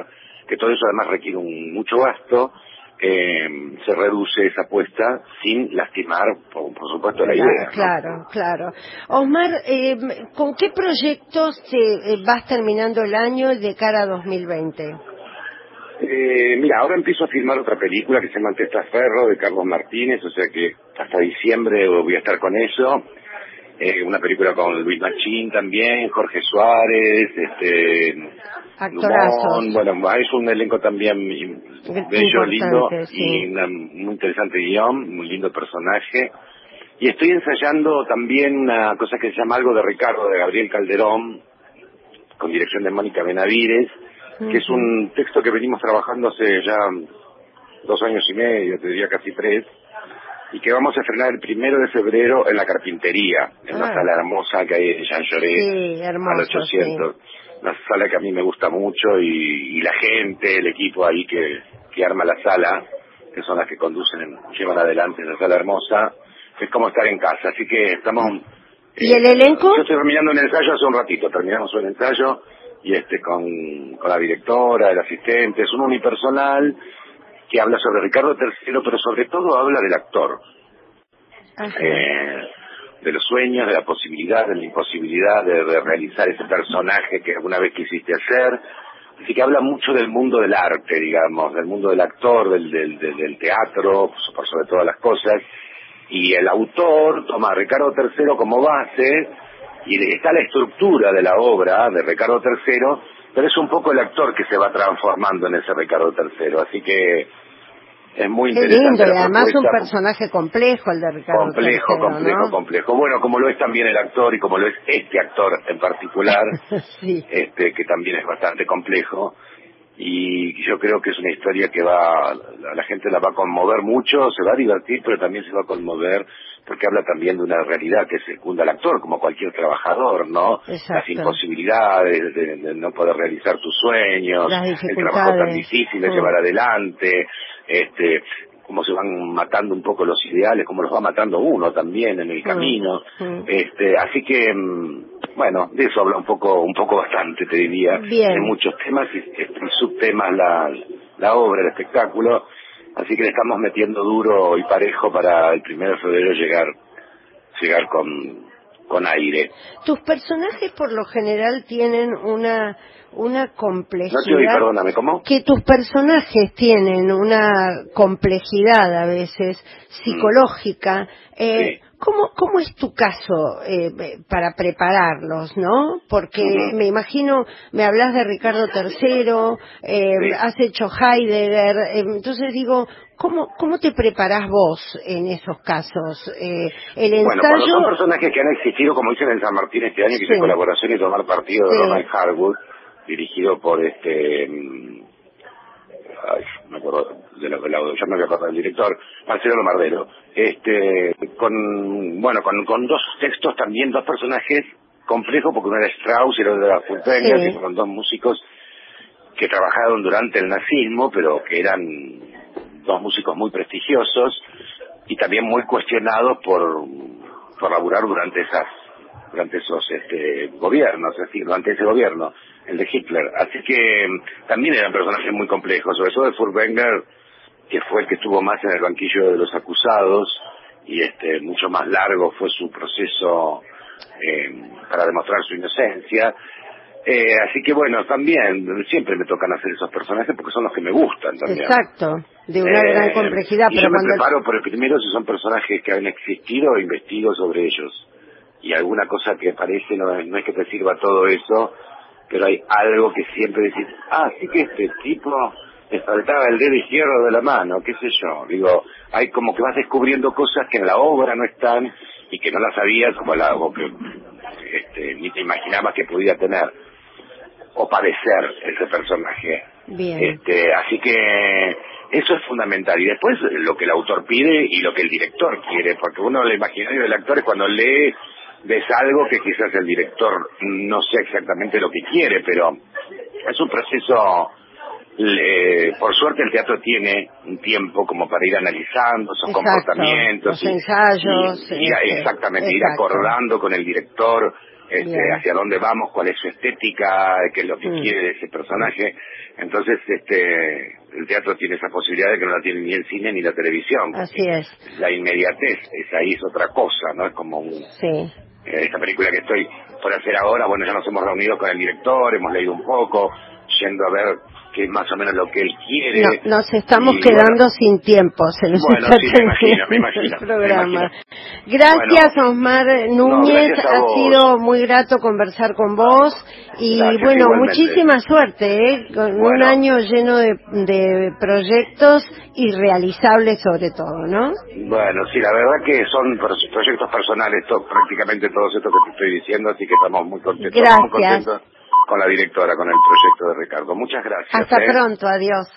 que todo eso además requiere un, mucho gasto, eh, se reduce esa apuesta sin lastimar, por, por supuesto, la idea. ¿no? Claro, claro. Osmar, eh, ¿con qué proyectos te, eh, vas terminando el año de cara a 2020? Eh, mira, ahora empiezo a filmar otra película que se llama Testaferro de Carlos Martínez, o sea que hasta diciembre voy a estar con eso. Eh, una película con Luis Machín también, Jorge Suárez, este. Lumón, bueno, es un elenco también bello, lindo sí. y una muy interesante guion, muy lindo personaje. Y estoy ensayando también una cosa que se llama Algo de Ricardo de Gabriel Calderón, con dirección de Mónica Benavides, que es un texto que venimos trabajando hace ya dos años y medio, te diría casi tres, y que vamos a estrenar el primero de febrero en la carpintería, en Ah. la sala hermosa que hay en Jean Lloré, Sí, hermoso, al 800. una sala que a mí me gusta mucho y, y la gente, el equipo ahí que, que arma la sala, que son las que conducen, llevan adelante esa sala hermosa, es como estar en casa. Así que estamos... ¿Y el elenco? Yo estoy terminando un ensayo hace un ratito, terminamos un ensayo y este con, con la directora, el asistente, es un unipersonal que habla sobre Ricardo III, pero sobre todo habla del actor. Eh, de los sueños, de la posibilidad, de la imposibilidad de, de realizar ese personaje que alguna vez quisiste hacer. Así que habla mucho del mundo del arte, digamos, del mundo del actor, del, del, del, del teatro, por sobre todas las cosas. Y el autor toma a Ricardo III como base y está la estructura de la obra de Ricardo III, pero es un poco el actor que se va transformando en ese Ricardo III. Así que es muy Qué interesante. lindo, y además un personaje complejo el de Ricardo complejo, III, complejo, ¿no? complejo. Bueno, como lo es también el actor y como lo es este actor en particular, *laughs* sí. este que también es bastante complejo. Y yo creo que es una historia que va, la, la gente la va a conmover mucho, se va a divertir, pero también se va a conmover porque habla también de una realidad que secunda al actor, como cualquier trabajador, ¿no? Exacto. Las imposibilidades de, de no poder realizar tus sueños, el trabajo tan difícil de llevar adelante, este, cómo se van matando un poco los ideales, cómo los va matando uno también en el camino. Este, así que, mm, bueno, de eso habla un poco, un poco bastante, te diría. Bien. De muchos temas y, y subtemas la, la obra, el espectáculo. Así que le estamos metiendo duro y parejo para el primero de febrero llegar, llegar con, con aire. Tus personajes por lo general tienen una una complejidad. No te oí, perdóname, ¿cómo? Que tus personajes tienen una complejidad a veces psicológica. Eh, Sí. ¿Cómo, ¿Cómo es tu caso eh, para prepararlos, no? Porque me imagino, me hablas de Ricardo III, eh, Sí. has hecho Heidegger, eh, entonces digo, ¿cómo, ¿cómo te preparás vos en esos casos? Eh, el Bueno, ensayo... son personajes que han existido, como dicen en San Martín este año, que hice Sí. colaboración y tomar partido de Sí. Ronald Harwood, dirigido por este... mm, Ay, me acuerdo de de la- ya me voy a acordar del director, Marcelo Lomardero. Este, con, bueno, con, con dos textos también, dos personajes complejos, porque uno era Strauss y el otro era Furtwängler, Sí. que fueron dos músicos que trabajaron durante el nazismo, pero que eran dos músicos muy prestigiosos y también muy cuestionados por, por laburar durante esas durante esos este, gobiernos, es decir, durante ese gobierno, el de Hitler. Así que mm, también eran personajes muy complejos, sobre todo de Furtwängler, que fue el que estuvo más en el banquillo de los acusados y este mucho más largo fue su proceso eh, para demostrar su inocencia. Eh, así que bueno, también siempre me tocan hacer esos personajes porque son los que me gustan también. Exacto, de una Eh, gran complejidad, y pero yo me preparo por el primero si son personajes que han existido, investigo sobre ellos. Y alguna cosa que parece, no, no es que te sirva todo eso, pero hay algo que siempre decís, ah, sí que este tipo le faltaba el dedo izquierdo de la mano, qué sé yo. Digo, hay como que vas descubriendo cosas que en la obra no están y que no las sabías, como la, o que este, ni te imaginabas que podía tener o padecer ese personaje. Bien. Este, así que eso es fundamental. Y después lo que el autor pide y lo que el director quiere, porque uno el imaginario del actor es cuando lee, ves algo que quizás el director no sé exactamente lo que quiere, pero es un proceso, le- por suerte el teatro tiene un tiempo como para ir analizando esos Exacto, comportamientos. los ensayos, y- a- este, exactamente, ir acordando con el director este, Bien. hacia dónde vamos, cuál es su estética, qué es lo que Mm. quiere de ese personaje. Entonces, este, el teatro tiene esa posibilidad de que no la tiene ni el cine ni la televisión. Así es, La inmediatez, es ahí es otra cosa, ¿no? Es como un, sí. eh, esta película que estoy por hacer ahora, bueno, ya nos hemos reunido con el director, hemos leído un poco, yendo a ver qué es más o menos lo que él quiere. No, nos estamos Y, quedando bueno, sin tiempo, se nos Bueno, está sí, terminando me imagino, el programa. Gracias, Bueno. Osmar Núñez, ha sido muy grato conversar con vos y Gracias, bueno, igualmente. muchísima suerte, ¿eh? con un año lleno de, de proyectos y realizables sobre todo, ¿no? Bueno, sí, la verdad que son pro- proyectos personales, to- prácticamente todos estos que te estoy diciendo, así que estamos muy contentos, muy Gracias. contentos con la directora, con el proyecto de Ricardo. Muchas gracias. Hasta ¿eh? pronto, adiós.